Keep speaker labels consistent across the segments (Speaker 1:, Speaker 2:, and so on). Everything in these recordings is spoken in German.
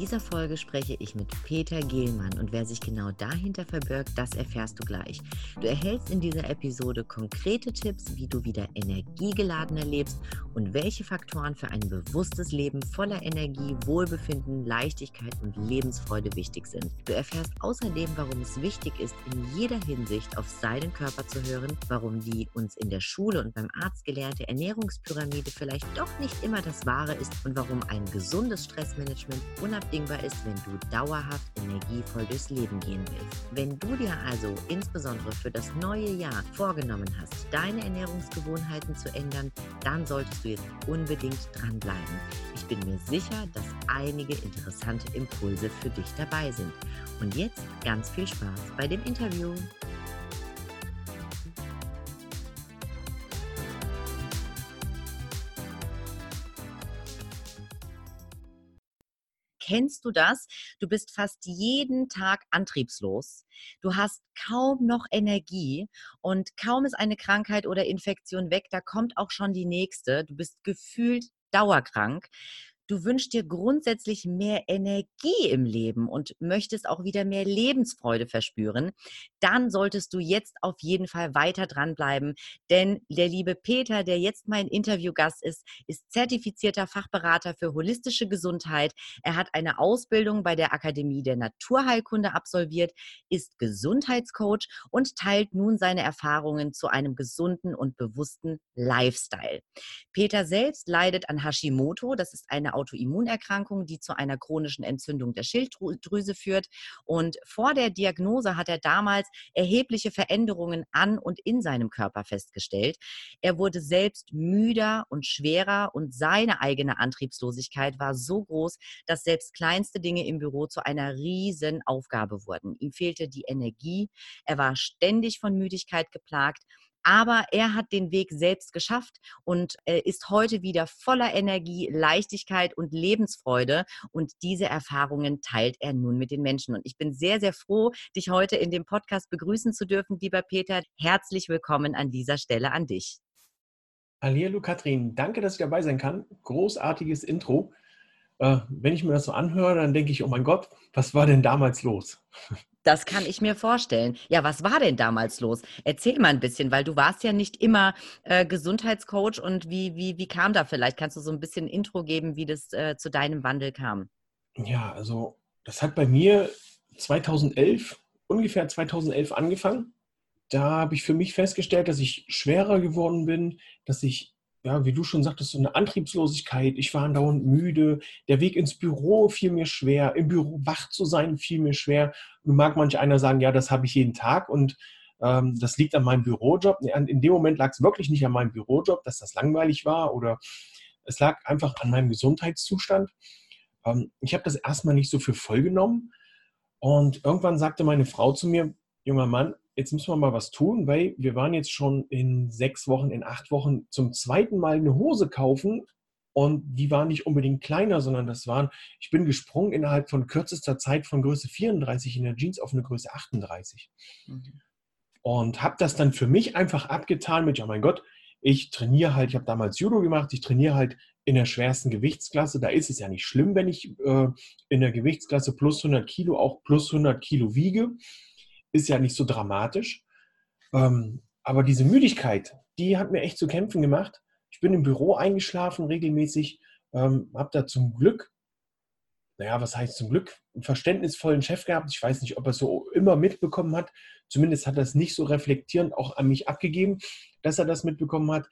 Speaker 1: Dieser Folge spreche ich mit Peter Gehlmann und wer sich genau dahinter verbirgt, das erfährst du gleich. Du erhältst in dieser Episode konkrete Tipps, wie du wieder energiegeladener lebst und welche Faktoren für ein bewusstes Leben voller Energie, Wohlbefinden, Leichtigkeit und Lebensfreude wichtig sind. Du erfährst außerdem, warum es wichtig ist, in jeder Hinsicht auf seinen Körper zu hören, warum die uns in der Schule und beim Arzt gelehrte Ernährungspyramide vielleicht doch nicht immer das Wahre ist und warum ein gesundes Stressmanagement unabhängig unabdingbar ist, wenn du dauerhaft energievoll durchs Leben gehen willst. Wenn du dir also insbesondere für das neue Jahr vorgenommen hast, deine Ernährungsgewohnheiten zu ändern, dann solltest du jetzt unbedingt dranbleiben. Ich bin mir sicher, dass einige interessante Impulse für dich dabei sind. Und jetzt ganz viel Spaß bei dem Interview. Kennst du das? Du bist fast jeden Tag antriebslos. Du hast kaum noch Energie und kaum ist eine Krankheit oder Infektion weg, da kommt auch schon die nächste. Du bist gefühlt dauerkrank du wünschst dir grundsätzlich mehr Energie im Leben und möchtest auch wieder mehr Lebensfreude verspüren, dann solltest du jetzt auf jeden Fall weiter dranbleiben. Denn der liebe Peter, der jetzt mein Interviewgast ist, ist zertifizierter Fachberater für holistische Gesundheit. Er hat eine Ausbildung bei der Akademie der Naturheilkunde absolviert, ist Gesundheitscoach und teilt nun seine Erfahrungen zu einem gesunden und bewussten Lifestyle. Peter selbst leidet an Hashimoto, das ist eine Autoimmunerkrankung, die zu einer chronischen Entzündung der Schilddrüse führt. Und vor der Diagnose hat er damals erhebliche Veränderungen an und in seinem Körper festgestellt. Er wurde selbst müder und schwerer und seine eigene Antriebslosigkeit war so groß, dass selbst kleinste Dinge im Büro zu einer riesen Aufgabe wurden. Ihm fehlte die Energie, er war ständig von Müdigkeit geplagt aber er hat den Weg selbst geschafft und ist heute wieder voller Energie, Leichtigkeit und Lebensfreude. Und diese Erfahrungen teilt er nun mit den Menschen. Und ich bin sehr, sehr froh, dich heute in dem Podcast begrüßen zu dürfen, lieber Peter. Herzlich willkommen an dieser Stelle an dich.
Speaker 2: Hallo Katrin, danke, dass ich dabei sein kann. Großartiges Intro. Äh, wenn ich mir das so anhöre, dann denke ich, oh mein Gott, was war denn damals los?
Speaker 1: Das kann ich mir vorstellen. Ja, was war denn damals los? Erzähl mal ein bisschen, weil du warst ja nicht immer äh, Gesundheitscoach und wie, wie, wie kam da vielleicht? Kannst du so ein bisschen Intro geben, wie das äh, zu deinem Wandel kam?
Speaker 2: Ja, also das hat bei mir 2011, ungefähr 2011 angefangen. Da habe ich für mich festgestellt, dass ich schwerer geworden bin, dass ich ja, wie du schon sagtest, so eine Antriebslosigkeit. Ich war andauernd müde. Der Weg ins Büro fiel mir schwer. Im Büro wach zu sein fiel mir schwer. Nun mag manch einer sagen, ja, das habe ich jeden Tag und ähm, das liegt an meinem Bürojob. In dem Moment lag es wirklich nicht an meinem Bürojob, dass das langweilig war oder es lag einfach an meinem Gesundheitszustand. Ähm, ich habe das erstmal nicht so für voll genommen. Und irgendwann sagte meine Frau zu mir, junger Mann, jetzt müssen wir mal was tun, weil wir waren jetzt schon in sechs Wochen, in acht Wochen zum zweiten Mal eine Hose kaufen und die war nicht unbedingt kleiner, sondern das waren, ich bin gesprungen innerhalb von kürzester Zeit von Größe 34 in der Jeans auf eine Größe 38. Mhm. Und habe das dann für mich einfach abgetan mit, ja mein Gott, ich trainiere halt, ich habe damals Judo gemacht, ich trainiere halt in der schwersten Gewichtsklasse. Da ist es ja nicht schlimm, wenn ich äh, in der Gewichtsklasse plus 100 Kilo auch plus 100 Kilo wiege ist ja nicht so dramatisch. Ähm, aber diese Müdigkeit, die hat mir echt zu kämpfen gemacht. Ich bin im Büro eingeschlafen regelmäßig, ähm, habe da zum Glück, naja, was heißt zum Glück, einen verständnisvollen Chef gehabt. Ich weiß nicht, ob er es so immer mitbekommen hat. Zumindest hat er es nicht so reflektierend auch an mich abgegeben, dass er das mitbekommen hat.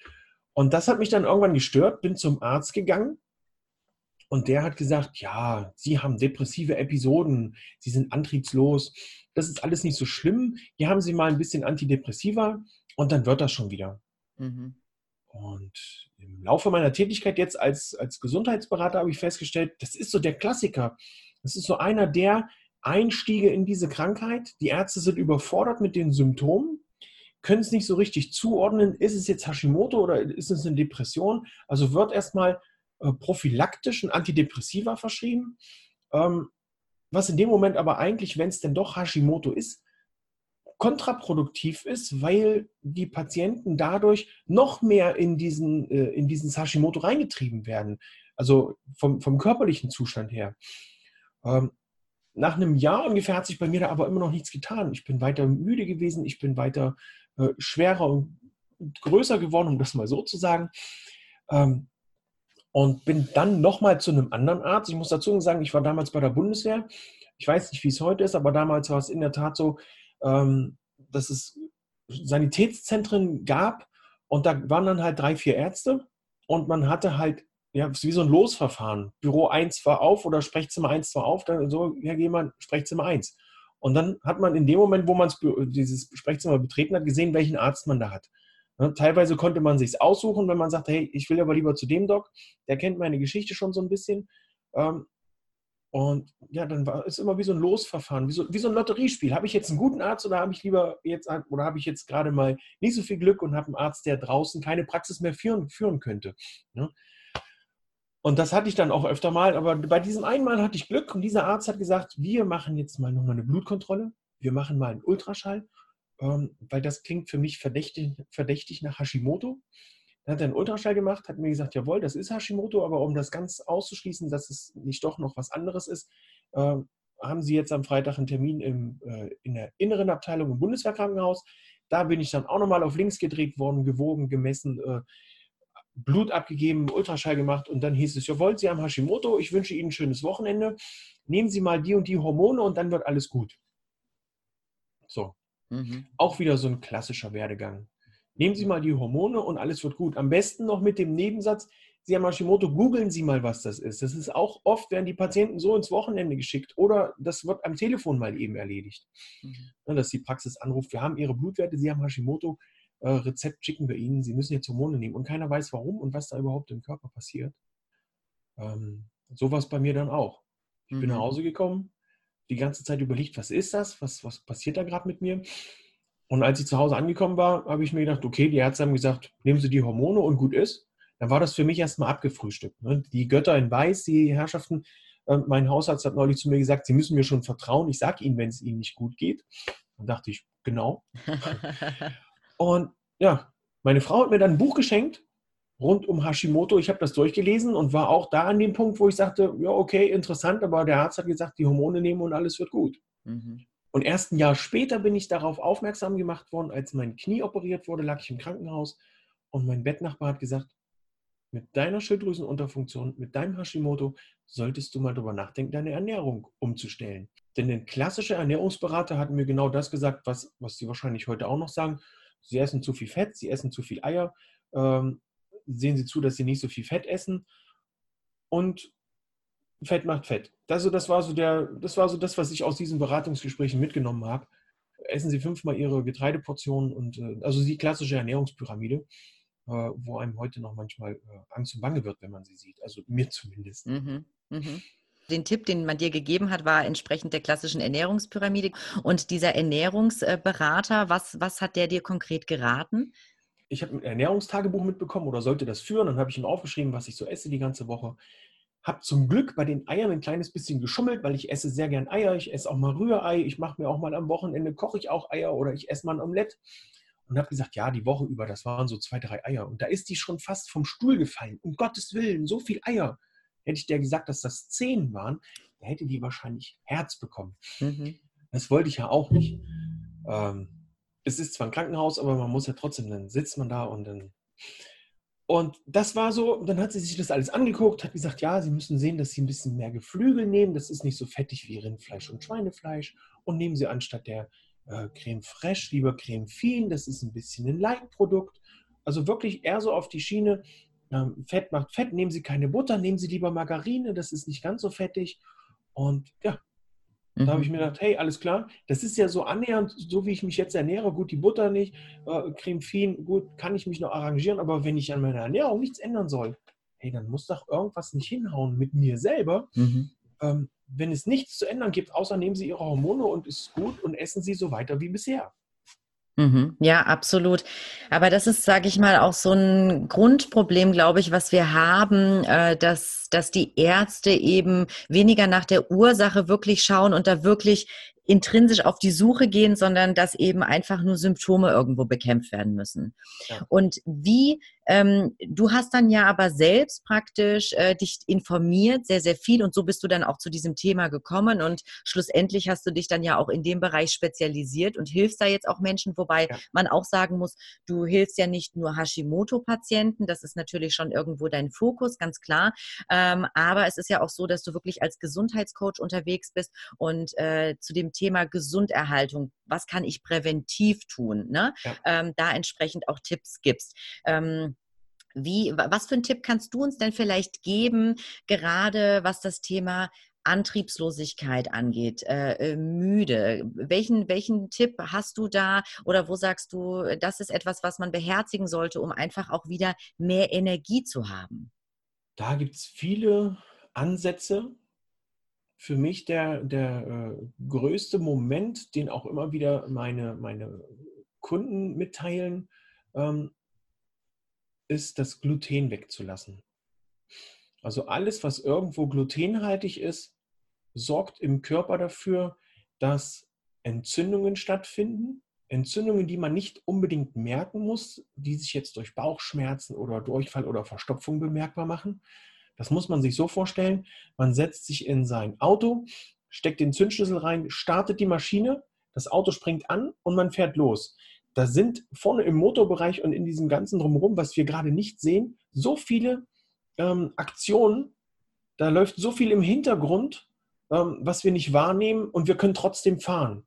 Speaker 2: Und das hat mich dann irgendwann gestört, bin zum Arzt gegangen und der hat gesagt, ja, Sie haben depressive Episoden, Sie sind antriebslos, das ist alles nicht so schlimm. Hier haben Sie mal ein bisschen Antidepressiva und dann wird das schon wieder. Mhm. Und im Laufe meiner Tätigkeit jetzt als, als Gesundheitsberater habe ich festgestellt, das ist so der Klassiker. Das ist so einer der Einstiege in diese Krankheit. Die Ärzte sind überfordert mit den Symptomen. können es nicht so richtig zuordnen, ist es jetzt Hashimoto oder ist es eine Depression? Also wird erstmal äh, prophylaktisch ein Antidepressiva verschrieben, ähm, was in dem Moment aber eigentlich, wenn es denn doch Hashimoto ist, kontraproduktiv ist, weil die Patienten dadurch noch mehr in diesen, äh, in diesen Hashimoto reingetrieben werden. Also vom, vom körperlichen Zustand her. Ähm, nach einem Jahr ungefähr hat sich bei mir da aber immer noch nichts getan. Ich bin weiter müde gewesen, ich bin weiter äh, schwerer und größer geworden, um das mal so zu sagen. Ähm, und bin dann nochmal zu einem anderen Arzt. Ich muss dazu sagen, ich war damals bei der Bundeswehr. Ich weiß nicht, wie es heute ist, aber damals war es in der Tat so, ähm, dass es Sanitätszentren gab und da waren dann halt drei, vier Ärzte und man hatte halt, ja, wie so ein Losverfahren. Büro 1 war auf oder Sprechzimmer 1 war auf, dann so, ja, geh mal Sprechzimmer 1. Und dann hat man in dem Moment, wo man dieses Sprechzimmer betreten hat, gesehen, welchen Arzt man da hat. Ja, teilweise konnte man sich aussuchen, wenn man sagt, hey, ich will aber lieber zu dem Doc, der kennt meine Geschichte schon so ein bisschen. Ähm, und ja, dann war es immer wie so ein Losverfahren, wie so, wie so ein Lotteriespiel. Habe ich jetzt einen guten Arzt oder habe ich lieber jetzt oder habe ich jetzt gerade mal nicht so viel Glück und habe einen Arzt, der draußen keine Praxis mehr führen, führen könnte. Ne? Und das hatte ich dann auch öfter mal, aber bei diesem einen Mal hatte ich Glück und dieser Arzt hat gesagt, wir machen jetzt mal nochmal eine Blutkontrolle, wir machen mal einen Ultraschall, ähm, weil das klingt für mich verdächtig, verdächtig nach Hashimoto. Dann hat er einen Ultraschall gemacht, hat mir gesagt, jawohl, das ist Hashimoto, aber um das ganz auszuschließen, dass es nicht doch noch was anderes ist, äh, haben Sie jetzt am Freitag einen Termin im, äh, in der inneren Abteilung im Bundeswehrkrankenhaus. Da bin ich dann auch nochmal auf links gedreht worden, gewogen, gemessen, äh, Blut abgegeben, Ultraschall gemacht und dann hieß es, jawohl, Sie haben Hashimoto, ich wünsche Ihnen ein schönes Wochenende. Nehmen Sie mal die und die Hormone und dann wird alles gut. So. Mhm. Auch wieder so ein klassischer Werdegang. Nehmen Sie mal die Hormone und alles wird gut. Am besten noch mit dem Nebensatz, Sie haben Hashimoto, googeln Sie mal, was das ist. Das ist auch oft, werden die Patienten so ins Wochenende geschickt oder das wird am Telefon mal eben erledigt. Mhm. Dass die Praxis anruft, wir haben Ihre Blutwerte, Sie haben Hashimoto, äh, Rezept schicken wir Ihnen, Sie müssen jetzt Hormone nehmen und keiner weiß warum und was da überhaupt im Körper passiert. Ähm, so war es bei mir dann auch. Ich mhm. bin nach mhm. Hause gekommen, die ganze Zeit überlegt, was ist das, was, was passiert da gerade mit mir und als ich zu Hause angekommen war, habe ich mir gedacht, okay, die Ärzte haben gesagt, nehmen Sie die Hormone und gut ist. Dann war das für mich erstmal abgefrühstückt. Ne? Die Götter in Weiß, die Herrschaften, äh, mein Hausarzt hat neulich zu mir gesagt, Sie müssen mir schon vertrauen. Ich sage Ihnen, wenn es Ihnen nicht gut geht. Dann dachte ich, genau. und ja, meine Frau hat mir dann ein Buch geschenkt rund um Hashimoto. Ich habe das durchgelesen und war auch da an dem Punkt, wo ich sagte, ja, okay, interessant, aber der Arzt hat gesagt, die Hormone nehmen und alles wird gut. Mhm. Und erst ein Jahr später bin ich darauf aufmerksam gemacht worden, als mein Knie operiert wurde, lag ich im Krankenhaus und mein Bettnachbar hat gesagt, mit deiner Schilddrüsenunterfunktion, mit deinem Hashimoto, solltest du mal darüber nachdenken, deine Ernährung umzustellen. Denn ein klassischer Ernährungsberater hat mir genau das gesagt, was, was sie wahrscheinlich heute auch noch sagen. Sie essen zu viel Fett, sie essen zu viel Eier, ähm, sehen Sie zu, dass Sie nicht so viel Fett essen und Fett macht Fett. Das, das, war so der, das war so das, was ich aus diesen Beratungsgesprächen mitgenommen habe. Essen Sie fünfmal Ihre Getreideportionen und äh, also die klassische Ernährungspyramide, äh, wo einem heute noch manchmal äh, Angst und Bange wird, wenn man sie sieht. Also mir zumindest. Mhm.
Speaker 1: Mhm. Den Tipp, den man dir gegeben hat, war entsprechend der klassischen Ernährungspyramide. Und dieser Ernährungsberater, was, was hat der dir konkret geraten?
Speaker 2: Ich habe ein Ernährungstagebuch mitbekommen oder sollte das führen. Dann habe ich ihm aufgeschrieben, was ich so esse die ganze Woche habe zum Glück bei den Eiern ein kleines bisschen geschummelt, weil ich esse sehr gern Eier. Ich esse auch mal Rührei. Ich mache mir auch mal am Wochenende, koche ich auch Eier oder ich esse mal ein Omelett. Und habe gesagt, ja, die Woche über, das waren so zwei, drei Eier. Und da ist die schon fast vom Stuhl gefallen. Um Gottes Willen, so viel Eier. Hätte ich der gesagt, dass das zehn waren, da hätte die wahrscheinlich Herz bekommen. Mhm. Das wollte ich ja auch nicht. Ähm, es ist zwar ein Krankenhaus, aber man muss ja trotzdem, dann sitzt man da und dann und das war so, dann hat sie sich das alles angeguckt, hat gesagt, ja, Sie müssen sehen, dass Sie ein bisschen mehr Geflügel nehmen. Das ist nicht so fettig wie Rindfleisch und Schweinefleisch. Und nehmen Sie anstatt der äh, Creme Fraiche lieber Creme Fien. Das ist ein bisschen ein Leitprodukt. Also wirklich eher so auf die Schiene. Ähm, Fett macht Fett. Nehmen Sie keine Butter, nehmen Sie lieber Margarine. Das ist nicht ganz so fettig. Und ja, Mhm. Da habe ich mir gedacht, hey, alles klar, das ist ja so annähernd, so wie ich mich jetzt ernähre, gut, die Butter nicht, äh, Creme Fien, gut, kann ich mich noch arrangieren, aber wenn ich an meiner Ernährung nichts ändern soll, hey, dann muss doch irgendwas nicht hinhauen mit mir selber. Mhm. Ähm, wenn es nichts zu ändern gibt, außer nehmen Sie Ihre Hormone und ist gut und essen Sie so weiter wie bisher.
Speaker 1: Mhm. Ja, absolut. Aber das ist, sage ich mal, auch so ein Grundproblem, glaube ich, was wir haben, äh, dass, dass die Ärzte eben weniger nach der Ursache wirklich schauen und da wirklich intrinsisch auf die Suche gehen, sondern dass eben einfach nur Symptome irgendwo bekämpft werden müssen. Ja. Und wie, ähm, du hast dann ja aber selbst praktisch äh, dich informiert, sehr, sehr viel und so bist du dann auch zu diesem Thema gekommen und schlussendlich hast du dich dann ja auch in dem Bereich spezialisiert und hilfst da jetzt auch Menschen, wobei ja. man auch sagen muss, du hilfst ja nicht nur Hashimoto-Patienten, das ist natürlich schon irgendwo dein Fokus, ganz klar, ähm, aber es ist ja auch so, dass du wirklich als Gesundheitscoach unterwegs bist und äh, zu dem Thema Gesunderhaltung, was kann ich präventiv tun, ne? Ja. Ähm, da entsprechend auch Tipps gibst. Ähm, wie, was für einen Tipp kannst du uns denn vielleicht geben, gerade was das Thema Antriebslosigkeit angeht, äh, äh müde. Welchen, welchen Tipp hast du da oder wo sagst du, das ist etwas, was man beherzigen sollte, um einfach auch wieder mehr Energie zu haben?
Speaker 2: Da gibt es viele Ansätze, für mich der, der äh, größte Moment, den auch immer wieder meine, meine Kunden mitteilen, ähm, ist das Gluten wegzulassen. Also alles, was irgendwo glutenhaltig ist, sorgt im Körper dafür, dass Entzündungen stattfinden. Entzündungen, die man nicht unbedingt merken muss, die sich jetzt durch Bauchschmerzen oder Durchfall oder Verstopfung bemerkbar machen, das muss man sich so vorstellen. Man setzt sich in sein Auto, steckt den Zündschlüssel rein, startet die Maschine, das Auto springt an und man fährt los. Da sind vorne im Motorbereich und in diesem ganzen Drumherum, was wir gerade nicht sehen, so viele ähm, Aktionen, da läuft so viel im Hintergrund, ähm, was wir nicht wahrnehmen und wir können trotzdem fahren.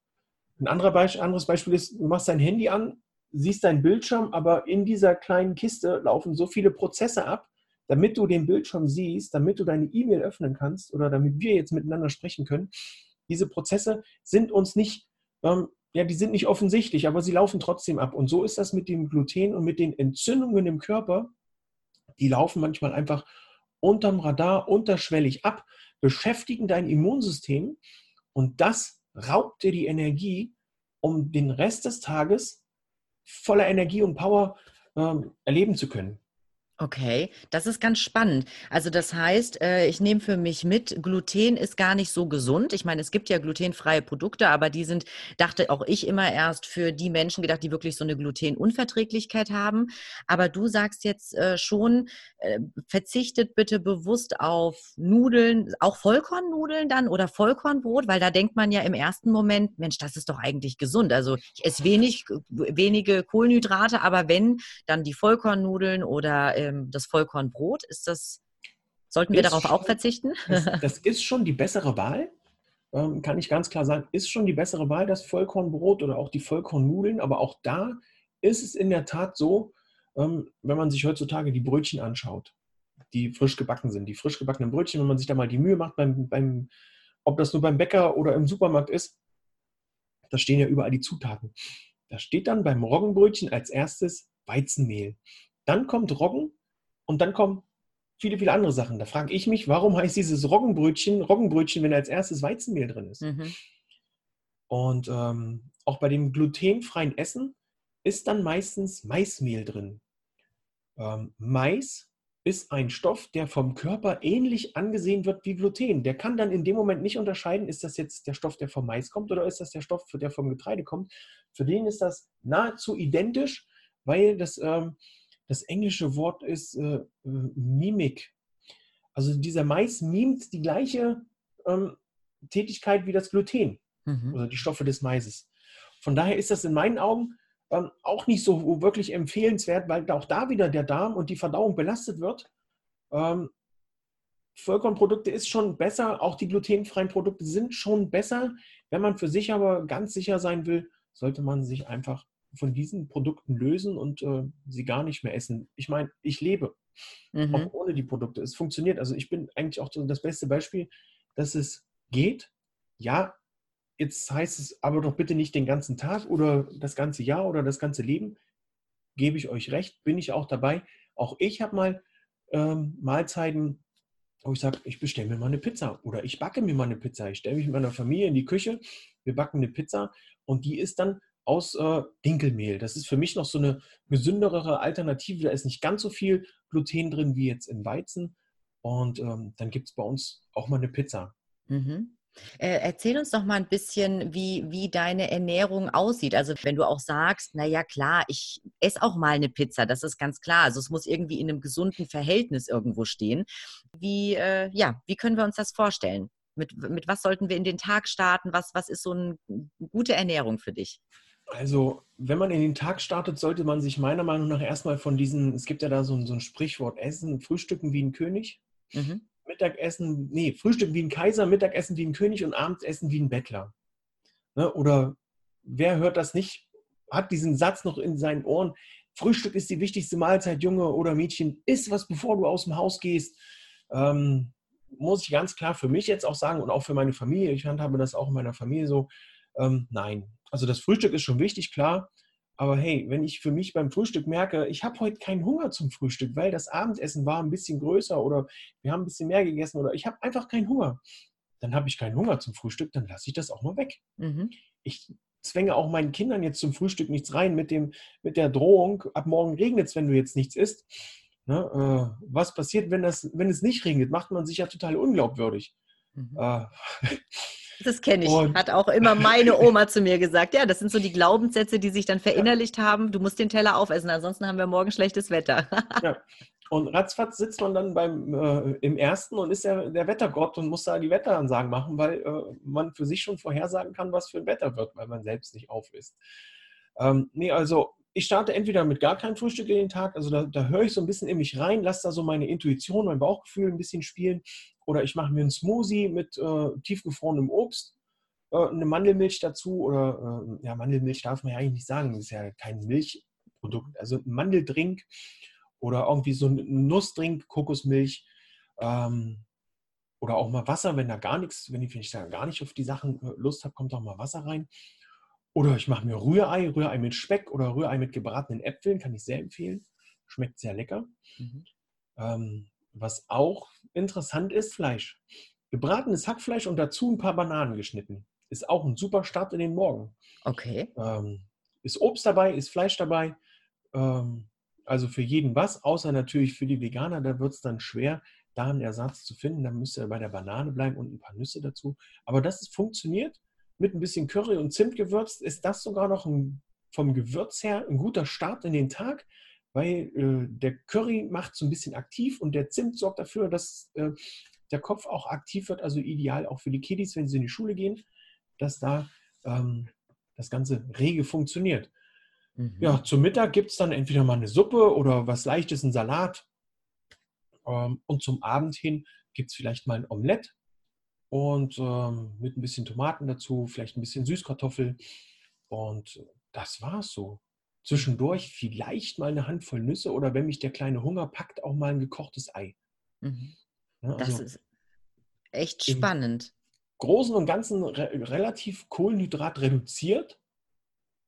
Speaker 2: Ein Be anderes Beispiel ist, du machst dein Handy an, siehst deinen Bildschirm, aber in dieser kleinen Kiste laufen so viele Prozesse ab, damit du den Bildschirm siehst, damit du deine E-Mail öffnen kannst oder damit wir jetzt miteinander sprechen können, diese Prozesse sind uns nicht, ähm, ja, die sind nicht offensichtlich, aber sie laufen trotzdem ab. Und so ist das mit dem Gluten und mit den Entzündungen im Körper. Die laufen manchmal einfach unterm Radar, unterschwellig ab, beschäftigen dein Immunsystem und das raubt dir die Energie, um den Rest des Tages voller Energie und Power ähm, erleben zu können.
Speaker 1: Okay, das ist ganz spannend. Also das heißt, äh, ich nehme für mich mit, Gluten ist gar nicht so gesund. Ich meine, es gibt ja glutenfreie Produkte, aber die sind, dachte auch ich immer erst für die Menschen gedacht, die wirklich so eine Glutenunverträglichkeit haben. Aber du sagst jetzt äh, schon, äh, verzichtet bitte bewusst auf Nudeln, auch Vollkornnudeln dann oder Vollkornbrot, weil da denkt man ja im ersten Moment, Mensch, das ist doch eigentlich gesund. Also ich esse wenig, wenige Kohlenhydrate, aber wenn, dann die Vollkornnudeln oder ähm, das Vollkornbrot. Ist das, sollten wir darauf schon, auch verzichten?
Speaker 2: Das, das, ist schon die bessere Wahl, ähm, kann ich ganz klar sagen, ist schon die bessere Wahl, das Vollkornbrot oder auch die Vollkornnudeln. Aber auch da ist es in der Tat so, ähm, wenn man sich heutzutage die Brötchen anschaut, die frisch gebacken sind, die frisch gebackenen Brötchen, wenn man sich da mal die Mühe macht, beim, beim, ob das nur beim Bäcker oder im Supermarkt ist, da stehen ja überall die Zutaten. Da steht dann beim Roggenbrötchen als erstes Weizenmehl. Dann kommt Roggen und dann kommen viele, viele andere Sachen. Da frage ich mich, warum heißt dieses Roggenbrötchen Roggenbrötchen, wenn als erstes Weizenmehl drin ist? Mhm. Und ähm, auch bei dem glutenfreien Essen ist dann meistens Maismehl drin. Ähm, Mais ist ein Stoff, der vom Körper ähnlich angesehen wird wie Gluten. Der kann dann in dem Moment nicht unterscheiden, ist das jetzt der Stoff, der vom Mais kommt oder ist das der Stoff, der vom Getreide kommt. Für den ist das nahezu identisch, weil das ähm, das englische Wort ist äh, Mimik. Also dieser Mais mimt die gleiche ähm, Tätigkeit wie das Gluten mhm. oder die Stoffe des Maises. Von daher ist das in meinen Augen ähm, auch nicht so wirklich empfehlenswert, weil auch da wieder der Darm und die Verdauung belastet wird. Ähm, Vollkornprodukte ist schon besser, auch die glutenfreien Produkte sind schon besser. Wenn man für sich aber ganz sicher sein will, sollte man sich einfach von diesen Produkten lösen und äh, sie gar nicht mehr essen. Ich meine, ich lebe mhm. auch ohne die Produkte. Es funktioniert. Also ich bin eigentlich auch das beste Beispiel, dass es geht. Ja, jetzt heißt es aber doch bitte nicht den ganzen Tag oder das ganze Jahr oder das ganze Leben. Gebe ich euch recht, bin ich auch dabei. Auch ich habe mal ähm, Mahlzeiten, wo ich sage, ich bestelle mir mal eine Pizza oder ich backe mir mal eine Pizza. Ich stelle mich mit meiner Familie in die Küche, wir backen eine Pizza und die ist dann aus äh, Dinkelmehl. Das ist für mich noch so eine gesündere Alternative. Da ist nicht ganz so viel Gluten drin wie jetzt im Weizen. Und ähm, dann gibt es bei uns auch mal eine Pizza.
Speaker 1: Mhm. Äh, erzähl uns doch mal ein bisschen, wie, wie deine Ernährung aussieht. Also wenn du auch sagst, naja klar, ich esse auch mal eine Pizza, das ist ganz klar. Also es muss irgendwie in einem gesunden Verhältnis irgendwo stehen. Wie, äh, ja, wie können wir uns das vorstellen? Mit, mit was sollten wir in den Tag starten? Was, was ist so eine gute Ernährung für dich?
Speaker 2: Also, wenn man in den Tag startet, sollte man sich meiner Meinung nach erstmal von diesen, es gibt ja da so ein, so ein Sprichwort, Essen, Frühstücken wie ein König. Mhm. Mittagessen, nee, Frühstück wie ein Kaiser, Mittagessen wie ein König und Abendessen wie ein Bettler. Ne? Oder wer hört das nicht, hat diesen Satz noch in seinen Ohren, Frühstück ist die wichtigste Mahlzeit, Junge oder Mädchen, isst was, bevor du aus dem Haus gehst. Ähm, muss ich ganz klar für mich jetzt auch sagen und auch für meine Familie, ich handhabe das auch in meiner Familie so, ähm, nein. Also das Frühstück ist schon wichtig, klar, aber hey, wenn ich für mich beim Frühstück merke, ich habe heute keinen Hunger zum Frühstück, weil das Abendessen war ein bisschen größer oder wir haben ein bisschen mehr gegessen oder ich habe einfach keinen Hunger, dann habe ich keinen Hunger zum Frühstück, dann lasse ich das auch mal weg. Mhm. Ich zwänge auch meinen Kindern jetzt zum Frühstück nichts rein mit, dem, mit der Drohung, ab morgen regnet es, wenn du jetzt nichts isst. Ne, äh, was passiert, wenn, das, wenn es nicht regnet? Macht man sich ja total unglaubwürdig. Mhm. Äh,
Speaker 1: Das kenne ich. Und Hat auch immer meine Oma zu mir gesagt. Ja, das sind so die Glaubenssätze, die sich dann verinnerlicht ja. haben. Du musst den Teller aufessen, ansonsten haben wir morgen schlechtes Wetter.
Speaker 2: ja. Und ratzfatz sitzt man dann beim, äh, im ersten und ist der, der Wettergott und muss da die Wetteransagen machen, weil äh, man für sich schon vorhersagen kann, was für ein Wetter wird, weil man selbst nicht auf ist. Ähm, nee, also ich starte entweder mit gar keinem Frühstück in den Tag, also da, da höre ich so ein bisschen in mich rein, lasse da so meine Intuition, mein Bauchgefühl ein bisschen spielen. Oder ich mache mir einen Smoothie mit äh, tiefgefrorenem Obst, äh, eine Mandelmilch dazu. Oder äh, ja, Mandelmilch darf man ja eigentlich nicht sagen, das ist ja kein Milchprodukt. Also ein Mandeldrink oder irgendwie so ein Nussdrink, Kokosmilch. Ähm, oder auch mal Wasser, wenn da gar nichts, wenn ich, wenn ich da gar nicht auf die Sachen äh, Lust habe, kommt auch mal Wasser rein. Oder ich mache mir Rührei, Rührei mit Speck oder Rührei mit gebratenen Äpfeln, kann ich sehr empfehlen. Schmeckt sehr lecker. Mhm. Ähm, was auch interessant ist, Fleisch. Gebratenes Hackfleisch und dazu ein paar Bananen geschnitten. Ist auch ein super Start in den Morgen.
Speaker 1: Okay.
Speaker 2: Ähm, ist Obst dabei, ist Fleisch dabei. Ähm, also für jeden was, außer natürlich für die Veganer, da wird es dann schwer, da einen Ersatz zu finden. Da müsst ihr bei der Banane bleiben und ein paar Nüsse dazu. Aber das ist, funktioniert mit ein bisschen Curry und Zimt gewürzt, ist das sogar noch ein, vom Gewürz her ein guter Start in den Tag, weil äh, der Curry macht so ein bisschen aktiv und der Zimt sorgt dafür, dass äh, der Kopf auch aktiv wird, also ideal auch für die Kiddies, wenn sie in die Schule gehen, dass da ähm, das Ganze rege funktioniert. Mhm. Ja, zum Mittag gibt es dann entweder mal eine Suppe oder was Leichtes, ein Salat. Ähm, und zum Abend hin gibt es vielleicht mal ein Omelett und ähm, mit ein bisschen Tomaten dazu, vielleicht ein bisschen Süßkartoffel. Und das war es so. Zwischendurch vielleicht mal eine Handvoll Nüsse oder wenn mich der kleine Hunger packt, auch mal ein gekochtes Ei.
Speaker 1: Mhm. Ja, also das ist echt spannend.
Speaker 2: Großen und Ganzen re relativ Kohlenhydrat reduziert,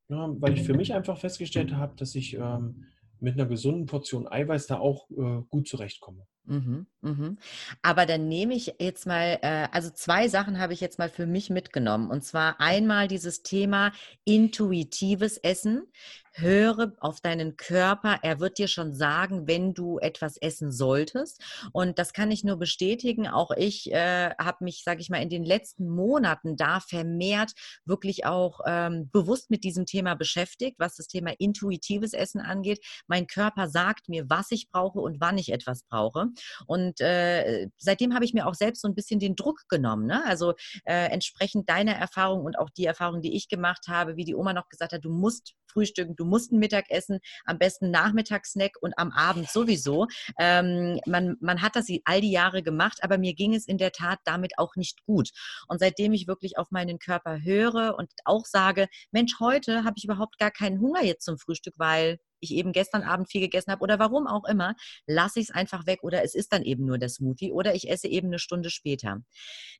Speaker 2: ja, weil ich für mich einfach festgestellt habe, dass ich ähm, mit einer gesunden Portion Eiweiß da auch äh, gut zurechtkomme.
Speaker 1: Mhm, mhm. Aber dann nehme ich jetzt mal, äh, also zwei Sachen habe ich jetzt mal für mich mitgenommen. Und zwar einmal dieses Thema intuitives Essen höre auf deinen Körper. Er wird dir schon sagen, wenn du etwas essen solltest. Und das kann ich nur bestätigen. Auch ich äh, habe mich, sage ich mal, in den letzten Monaten da vermehrt wirklich auch ähm, bewusst mit diesem Thema beschäftigt, was das Thema intuitives Essen angeht. Mein Körper sagt mir, was ich brauche und wann ich etwas brauche. Und äh, seitdem habe ich mir auch selbst so ein bisschen den Druck genommen. Ne? Also äh, entsprechend deiner Erfahrung und auch die Erfahrung, die ich gemacht habe, wie die Oma noch gesagt hat, du musst frühstücken, du musst ein Mittagessen, am besten Nachmittagssnack und am Abend sowieso. Ähm, man, man hat das all die Jahre gemacht, aber mir ging es in der Tat damit auch nicht gut. Und seitdem ich wirklich auf meinen Körper höre und auch sage, Mensch, heute habe ich überhaupt gar keinen Hunger jetzt zum Frühstück, weil ich eben gestern Abend viel gegessen habe oder warum auch immer, lasse ich es einfach weg oder es ist dann eben nur der Smoothie oder ich esse eben eine Stunde später.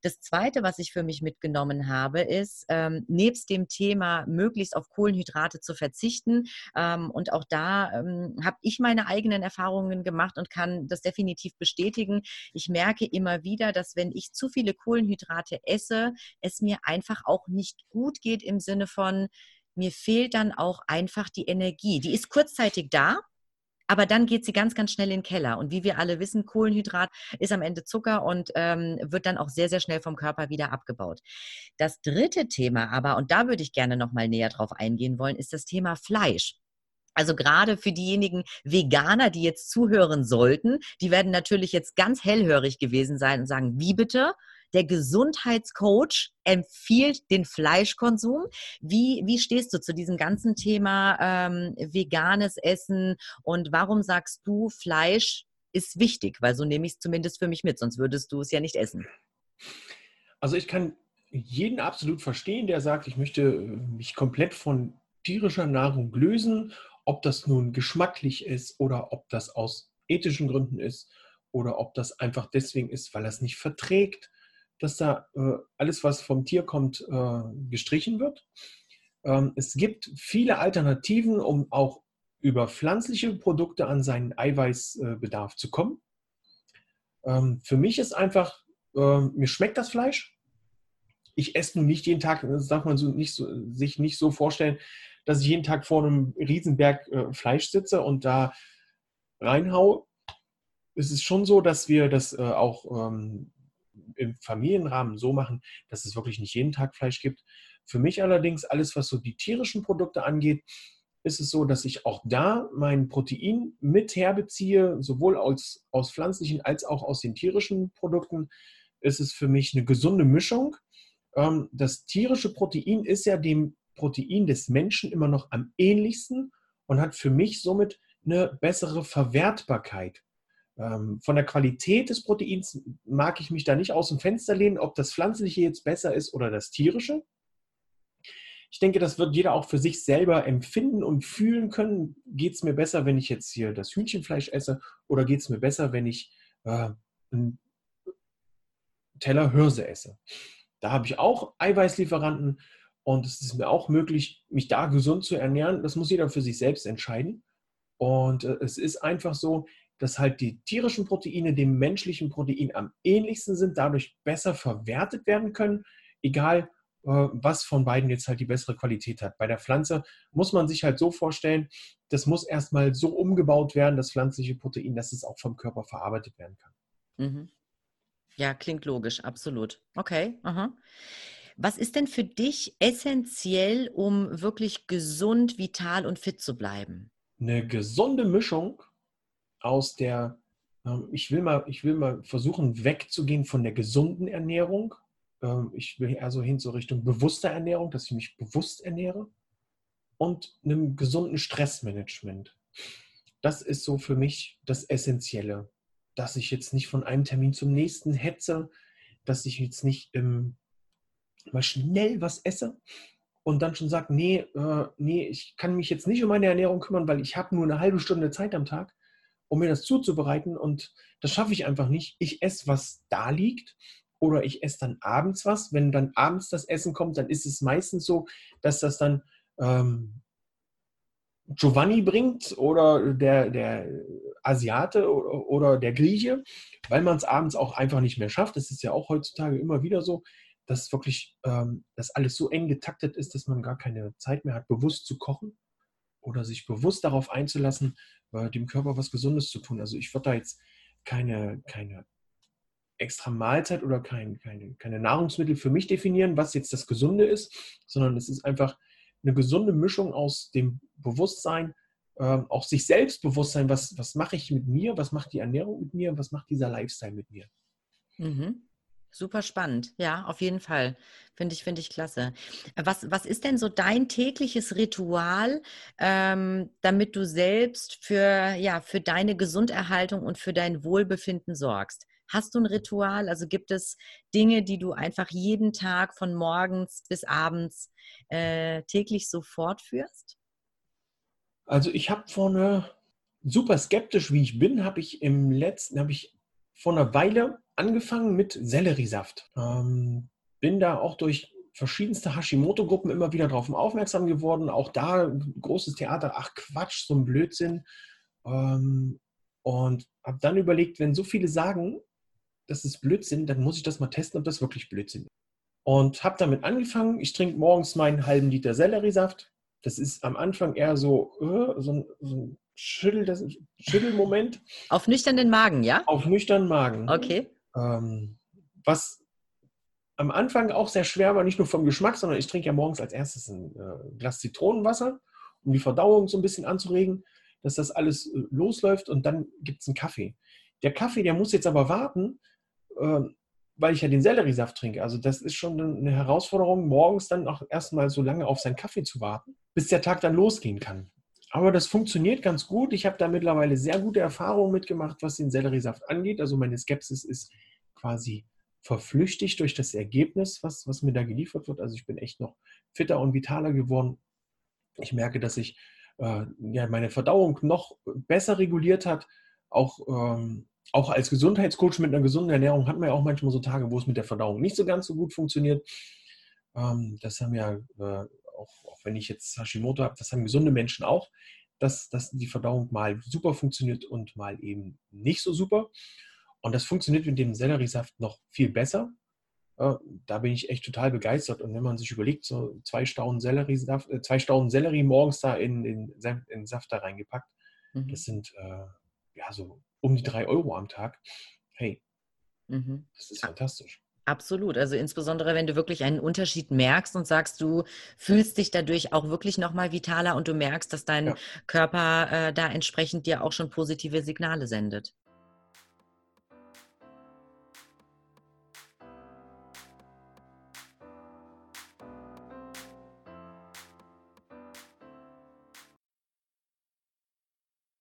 Speaker 1: Das Zweite, was ich für mich mitgenommen habe, ist, ähm, nebst dem Thema, möglichst auf Kohlenhydrate zu verzichten ähm, und auch da ähm, habe ich meine eigenen Erfahrungen gemacht und kann das definitiv bestätigen. Ich merke immer wieder, dass wenn ich zu viele Kohlenhydrate esse, es mir einfach auch nicht gut geht im Sinne von, mir fehlt dann auch einfach die Energie. Die ist kurzzeitig da, aber dann geht sie ganz, ganz schnell in den Keller. Und wie wir alle wissen, Kohlenhydrat ist am Ende Zucker und ähm, wird dann auch sehr, sehr schnell vom Körper wieder abgebaut. Das dritte Thema aber, und da würde ich gerne nochmal näher drauf eingehen wollen, ist das Thema Fleisch. Also gerade für diejenigen Veganer, die jetzt zuhören sollten, die werden natürlich jetzt ganz hellhörig gewesen sein und sagen, wie bitte? Der Gesundheitscoach empfiehlt den Fleischkonsum. Wie, wie stehst du zu diesem ganzen Thema ähm, veganes Essen und warum sagst du, Fleisch ist wichtig? Weil so nehme ich es zumindest für mich mit, sonst würdest du es ja nicht essen.
Speaker 2: Also ich kann jeden absolut verstehen, der sagt, ich möchte mich komplett von tierischer Nahrung lösen, ob das nun geschmacklich ist oder ob das aus ethischen Gründen ist oder ob das einfach deswegen ist, weil er es nicht verträgt dass da äh, alles, was vom Tier kommt, äh, gestrichen wird. Ähm, es gibt viele Alternativen, um auch über pflanzliche Produkte an seinen Eiweißbedarf zu kommen. Ähm, für mich ist einfach, äh, mir schmeckt das Fleisch. Ich esse nun nicht jeden Tag, das darf man so nicht so, sich nicht so vorstellen, dass ich jeden Tag vor einem Riesenberg äh, Fleisch sitze und da reinhau. Es ist schon so, dass wir das äh, auch ähm, im Familienrahmen so machen, dass es wirklich nicht jeden Tag Fleisch gibt. Für mich allerdings, alles, was so die tierischen Produkte angeht, ist es so, dass ich auch da mein Protein mit herbeziehe, sowohl aus, aus pflanzlichen als auch aus den tierischen Produkten. Ist es für mich eine gesunde Mischung. Ähm, das tierische Protein ist ja dem Protein des Menschen immer noch am ähnlichsten und hat für mich somit eine bessere Verwertbarkeit. Ähm, von der Qualität des Proteins mag ich mich da nicht aus dem Fenster lehnen, ob das pflanzliche jetzt besser ist oder das tierische. Ich denke, das wird jeder auch für sich selber empfinden und fühlen können. Geht es mir besser, wenn ich jetzt hier das Hühnchenfleisch esse oder geht es mir besser, wenn ich äh, einen Teller Hirse esse? Da habe ich auch Eiweißlieferanten und es ist mir auch möglich, mich da gesund zu ernähren. Das muss jeder für sich selbst entscheiden. Und äh, es ist einfach so, dass halt die tierischen Proteine dem menschlichen Protein am ähnlichsten sind, dadurch besser verwertet werden können, egal äh, was von beiden jetzt halt die bessere Qualität hat. Bei der Pflanze muss man sich halt so vorstellen, das muss erstmal so umgebaut werden, das pflanzliche Protein, dass es auch vom Körper verarbeitet werden kann.
Speaker 1: Mhm. Ja, klingt logisch, absolut. Okay. Aha. Was ist denn für dich essentiell, um wirklich gesund, vital und fit zu bleiben?
Speaker 2: Eine gesunde Mischung aus der, ähm, ich, will mal, ich will mal versuchen, wegzugehen von der gesunden Ernährung. Ähm, ich will eher so hin zur Richtung bewusster Ernährung, dass ich mich bewusst ernähre und einem gesunden Stressmanagement. Das ist so für mich das Essentielle, dass ich jetzt nicht von einem Termin zum nächsten hetze, dass ich jetzt nicht ähm, mal schnell was esse und dann schon sage, nee, äh, nee, ich kann mich jetzt nicht um meine Ernährung kümmern, weil ich habe nur eine halbe Stunde Zeit am Tag um mir das zuzubereiten. Und das schaffe ich einfach nicht. Ich esse, was da liegt. Oder ich esse dann abends was. Wenn dann abends das Essen kommt, dann ist es meistens so, dass das dann ähm, Giovanni bringt oder der, der Asiate oder, oder der Grieche, weil man es abends auch einfach nicht mehr schafft. Das ist ja auch heutzutage immer wieder so, dass wirklich ähm, das alles so eng getaktet ist, dass man gar keine Zeit mehr hat, bewusst zu kochen oder sich bewusst darauf einzulassen, äh, dem Körper was Gesundes zu tun. Also ich würde da jetzt keine, keine extra Mahlzeit oder kein, keine, keine Nahrungsmittel für mich definieren, was jetzt das Gesunde ist, sondern es ist einfach eine gesunde Mischung aus dem Bewusstsein, äh, auch sich selbst Bewusstsein, was, was mache ich mit mir, was macht die Ernährung mit mir, was macht dieser Lifestyle mit mir.
Speaker 1: Mhm. Super spannend, ja, auf jeden Fall. Finde ich, finde ich klasse. Was, was ist denn so dein tägliches Ritual, ähm, damit du selbst für, ja, für deine Gesunderhaltung und für dein Wohlbefinden sorgst? Hast du ein Ritual? Also gibt es Dinge, die du einfach jeden Tag von morgens bis abends äh, täglich so fortführst?
Speaker 2: Also ich habe vorne super skeptisch, wie ich bin, habe ich im letzten, habe ich vor einer Weile angefangen mit Selleriesaft. Ähm, bin da auch durch verschiedenste Hashimoto-Gruppen immer wieder darauf aufmerksam geworden. Auch da großes Theater, ach Quatsch, so ein Blödsinn. Ähm, und habe dann überlegt, wenn so viele sagen, das ist Blödsinn, dann muss ich das mal testen, ob das wirklich Blödsinn ist. Und habe damit angefangen. Ich trinke morgens meinen halben Liter Selleriesaft. Das ist am Anfang eher so, äh, so, ein, so ein Schüttel, das, Schüttelmoment.
Speaker 1: Auf nüchternen Magen, ja?
Speaker 2: Auf nüchternen Magen.
Speaker 1: Okay.
Speaker 2: Ähm, was am Anfang auch sehr schwer war, nicht nur vom Geschmack, sondern ich trinke ja morgens als erstes ein äh, Glas Zitronenwasser, um die Verdauung so ein bisschen anzuregen, dass das alles äh, losläuft und dann gibt es einen Kaffee. Der Kaffee, der muss jetzt aber warten, äh, weil ich ja den Selleriesaft trinke. Also das ist schon eine Herausforderung, morgens dann auch erstmal so lange auf seinen Kaffee zu warten, bis der Tag dann losgehen kann. Aber das funktioniert ganz gut. Ich habe da mittlerweile sehr gute Erfahrungen mitgemacht, was den Selleriesaft angeht. Also meine Skepsis ist quasi verflüchtigt durch das Ergebnis, was, was mir da geliefert wird. Also ich bin echt noch fitter und vitaler geworden. Ich merke, dass sich äh, ja, meine Verdauung noch besser reguliert hat. Auch, ähm, auch als Gesundheitscoach mit einer gesunden Ernährung hat man ja auch manchmal so Tage, wo es mit der Verdauung nicht so ganz so gut funktioniert. Ähm, das haben ja, äh, wenn ich jetzt Hashimoto habe, das haben gesunde Menschen auch, dass, dass die Verdauung mal super funktioniert und mal eben nicht so super. Und das funktioniert mit dem Selleriesaft noch viel besser. Da bin ich echt total begeistert. Und wenn man sich überlegt, so zwei Staunen Selleriesaft, äh, zwei Staunen Sellerie morgens da in den Saft da reingepackt, mhm. das sind äh, ja so um die drei Euro am Tag. Hey, mhm. das ist fantastisch.
Speaker 1: Absolut. Also insbesondere, wenn du wirklich einen Unterschied merkst und sagst, du fühlst dich dadurch auch wirklich nochmal vitaler und du merkst, dass dein ja. Körper äh, da entsprechend dir auch schon positive Signale sendet.